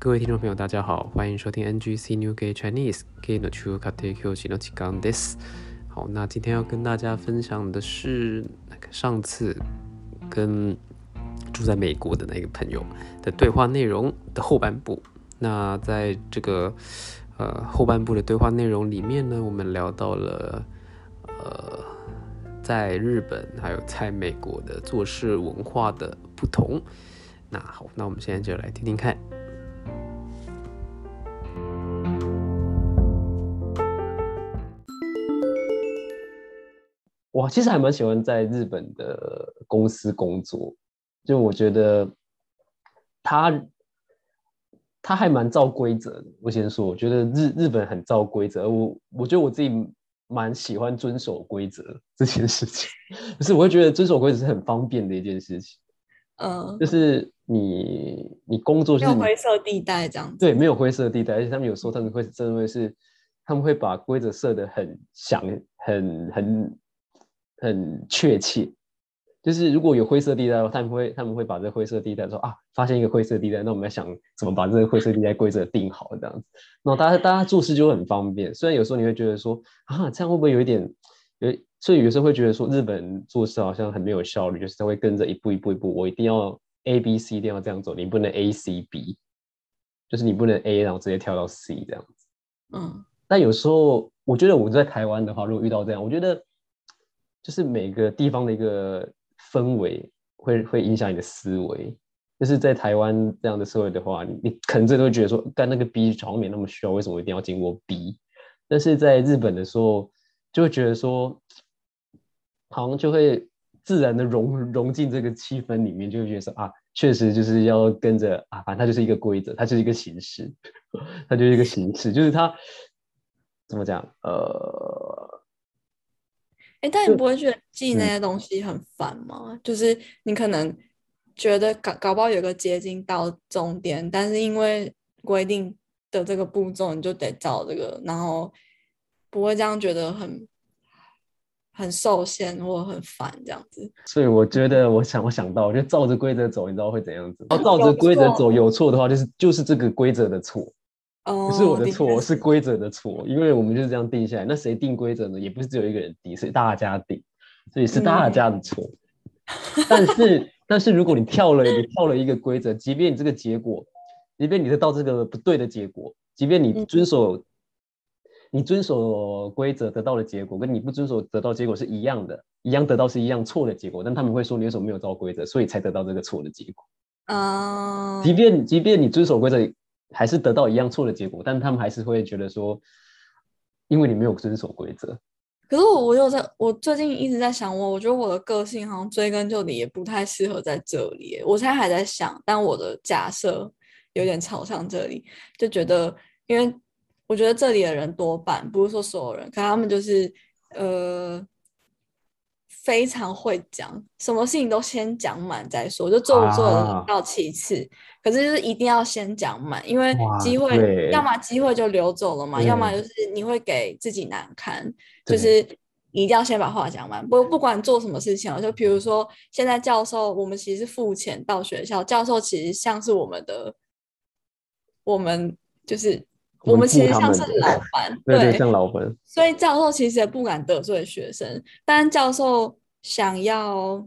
各位听众朋友，大家好，欢迎收听 NGC New Gay Chinese Gay no Chu Kate Kyoshi no Chikan des。好，那今天要跟大家分享的是那个上次跟住在美国的那个朋友的对话内容的后半部。那在这个呃后半部的对话内容里面呢，我们聊到了呃在日本还有在美国的做事文化的不同。那好，那我们现在就来听听看。我其实还蛮喜欢在日本的公司工作，就我觉得他他还蛮照规则的。我先说，我觉得日日本很照规则，我我觉得我自己蛮喜欢遵守规则这件事情。可是我会觉得遵守规则是很方便的一件事情。嗯，就是你你工作是没有灰色地带这样子。对，没有灰色地带，而且他们有时候他们会真的会是他们会把规则设的很详、很很。很确切，就是如果有灰色地带的话，他们会他们会把这灰色地带说啊，发现一个灰色地带，那我们要想怎么把这个灰色地带规则定好这样子，那大家大家做事就会很方便。虽然有时候你会觉得说啊，这样会不会有一点有，所以有时候会觉得说日本做事好像很没有效率，就是他会跟着一步一步一步，我一定要 A B C 一定要这样走，你不能 A C B，就是你不能 A 然后直接跳到 C 这样子。嗯，但有时候我觉得我在台湾的话，如果遇到这样，我觉得。就是每个地方的一个氛围会会影响你的思维。就是在台湾这样的社会的话，你你可能真的会觉得说，干那个 B 好像没那么需要，为什么一定要经过 B？但是在日本的时候，就会觉得说，好像就会自然的融融进这个气氛里面，就会觉得说啊，确实就是要跟着啊，反正它就是一个规则，它就是一个形式，它就是一个形式，就是它怎么讲？呃。哎，但你不会觉得记那些东西很烦吗？就是你可能觉得搞搞不好有个捷径到终点，但是因为规定的这个步骤，你就得照这个，然后不会这样觉得很很受限或很烦这样子。所以我觉得，我想我想到，就照着规则走，你知道会怎样子？照着规则走，有错的话，就是就是这个规则的错。不是我的错，是规则的错，因为我们就是这样定下来。那谁定规则呢？也不是只有一个人定，是大家定，所以是大家的错。但是，但是如果你跳了，你跳了一个规则，即便你这个结果，即便你得到这个不对的结果，即便你遵守，你遵守规则得到的结果，跟你不遵守得到结果是一样的，一样得到是一样错的结果。但他们会说你为什么没有照规则，所以才得到这个错的结果。啊，即便即便你遵守规则。还是得到一样错的结果，但他们还是会觉得说，因为你没有遵守规则。可是我我有在，我最近一直在想，我我觉得我的个性好像追根究底也不太适合在这里。我现在还在想，但我的假设有点朝向这里，就觉得，因为我觉得这里的人多半不是说所有人，可他们就是呃。非常会讲，什么事情都先讲满再说，就做不做到其次。可是就是一定要先讲满，因为机会要么机会就流走了嘛，要么就是你会给自己难堪。就是你一定要先把话讲完，不不管做什么事情就比如说现在教授，我们其实付钱到学校，教授其实像是我们的，我们就是我们其实像是老板，对，像老板。所以教授其实也不敢得罪学生，但教授。想要，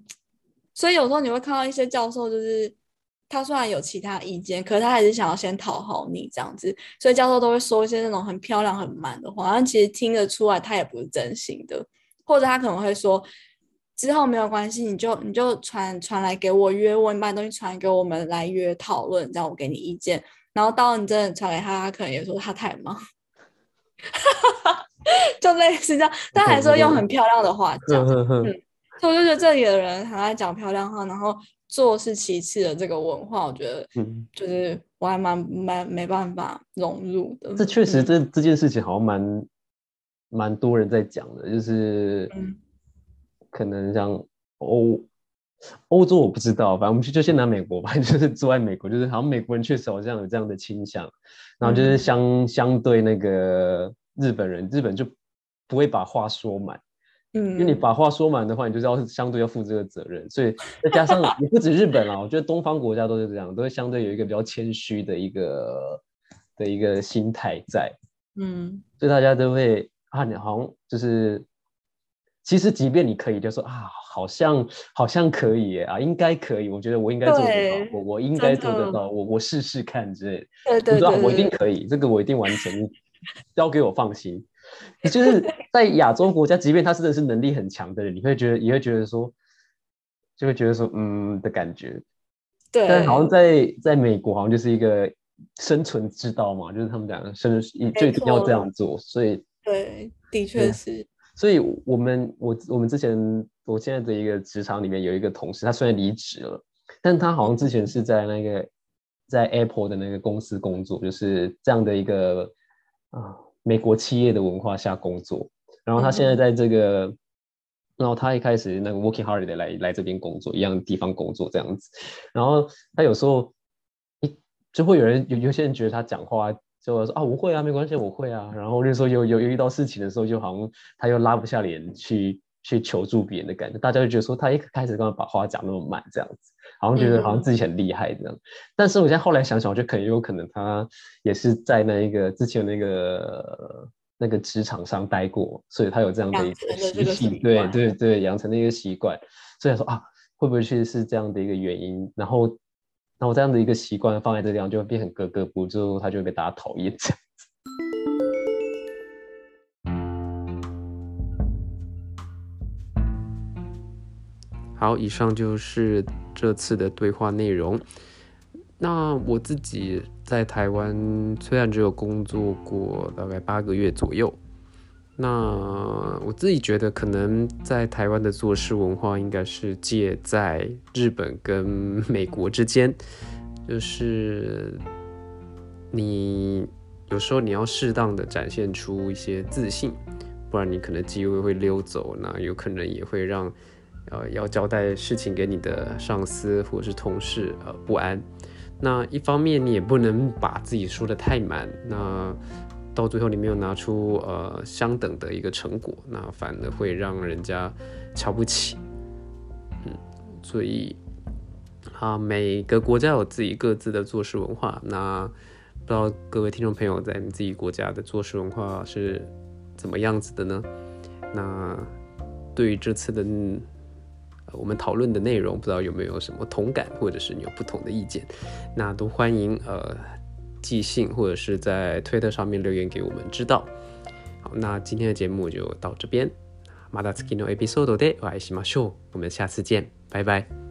所以有时候你会看到一些教授，就是他虽然有其他意见，可是他还是想要先讨好你这样子，所以教授都会说一些那种很漂亮、很满的话，但其实听得出来他也不是真心的，或者他可能会说之后没有关系，你就你就传传来给我约我，你把东西传给我们来约讨论，这样我给你意见，然后到你真的传给他，他可能也说他太忙，就类似这样，但还是会用很漂亮的话讲，嗯。我就觉得这里的人很爱讲漂亮话，然后做是其次的这个文化，我觉得，嗯，就是我还蛮蛮没办法融入的。这确实，这这件事情好像蛮蛮多人在讲的，就是可能像欧欧洲我不知道，反正我们就就先拿美国吧，就是住在美国，就是好像美国人确实好像有这样的倾向，然后就是相相对那个日本人，日本就不会把话说满。嗯，因为你把话说满的话，你就是要相对要负这个责任，所以再加上也不止日本啊，我觉得东方国家都是这样，都会相对有一个比较谦虚的一个的一个心态在，嗯，所以大家都会啊，你好像就是，其实即便你可以，就说啊，好像好像可以啊，应该可以，我觉得我应该做得到，我我应该做得到，我我试试看之类，对对对，我一定可以，这个我一定完成，交给我放心。就是在亚洲国家，即便他真的是能力很强的人，你会觉得也会觉得说，就会觉得说，嗯的感觉。对。但好像在在美国，好像就是一个生存之道嘛，就是他们讲生存就一定要这样做，所以。对，的确是。所以我们我我们之前我现在的一个职场里面有一个同事，他虽然离职了，但他好像之前是在那个在 Apple 的那个公司工作，就是这样的一个啊。美国企业的文化下工作，然后他现在在这个，然后他一开始那个 working hard 的来来这边工作，一样的地方工作这样子，然后他有时候一就会有人有有些人觉得他讲话就说啊我会啊没关系我会啊，然后就说有有遇到事情的时候就好像他又拉不下脸去去求助别人的感觉，大家就觉得说他一开始刚刚把话讲那么慢这样子。好像觉得好像自己很厉害这样，但是我现在后来想想，我觉得可能有可能他也是在那一个之前那个那个职场上待过，所以他有这样的一个习性，对对对，养成的一个习惯。所以说啊，会不会其实是这样的一个原因？然后，然后这样的一个习惯放在这地方，就会变很格格不入，他就会被大家讨厌这样子。好，以上就是这次的对话内容。那我自己在台湾虽然只有工作过大概八个月左右，那我自己觉得可能在台湾的做事文化应该是介在日本跟美国之间，就是你有时候你要适当的展现出一些自信，不然你可能机会会溜走，那有可能也会让。呃，要交代事情给你的上司或者是同事，呃，不安。那一方面你也不能把自己说的太满，那到最后你没有拿出呃相等的一个成果，那反而会让人家瞧不起。嗯，所以啊，每个国家有自己各自的做事文化。那不知道各位听众朋友在你自己国家的做事文化是怎么样子的呢？那对于这次的。我们讨论的内容，不知道有没有什么同感，或者是你有不同的意见，那都欢迎呃寄信或者是在推特上面留言给我们知道。好，那今天的节目就到这边。马达斯基诺 episode でお会いしましょう。我们下次见，拜拜。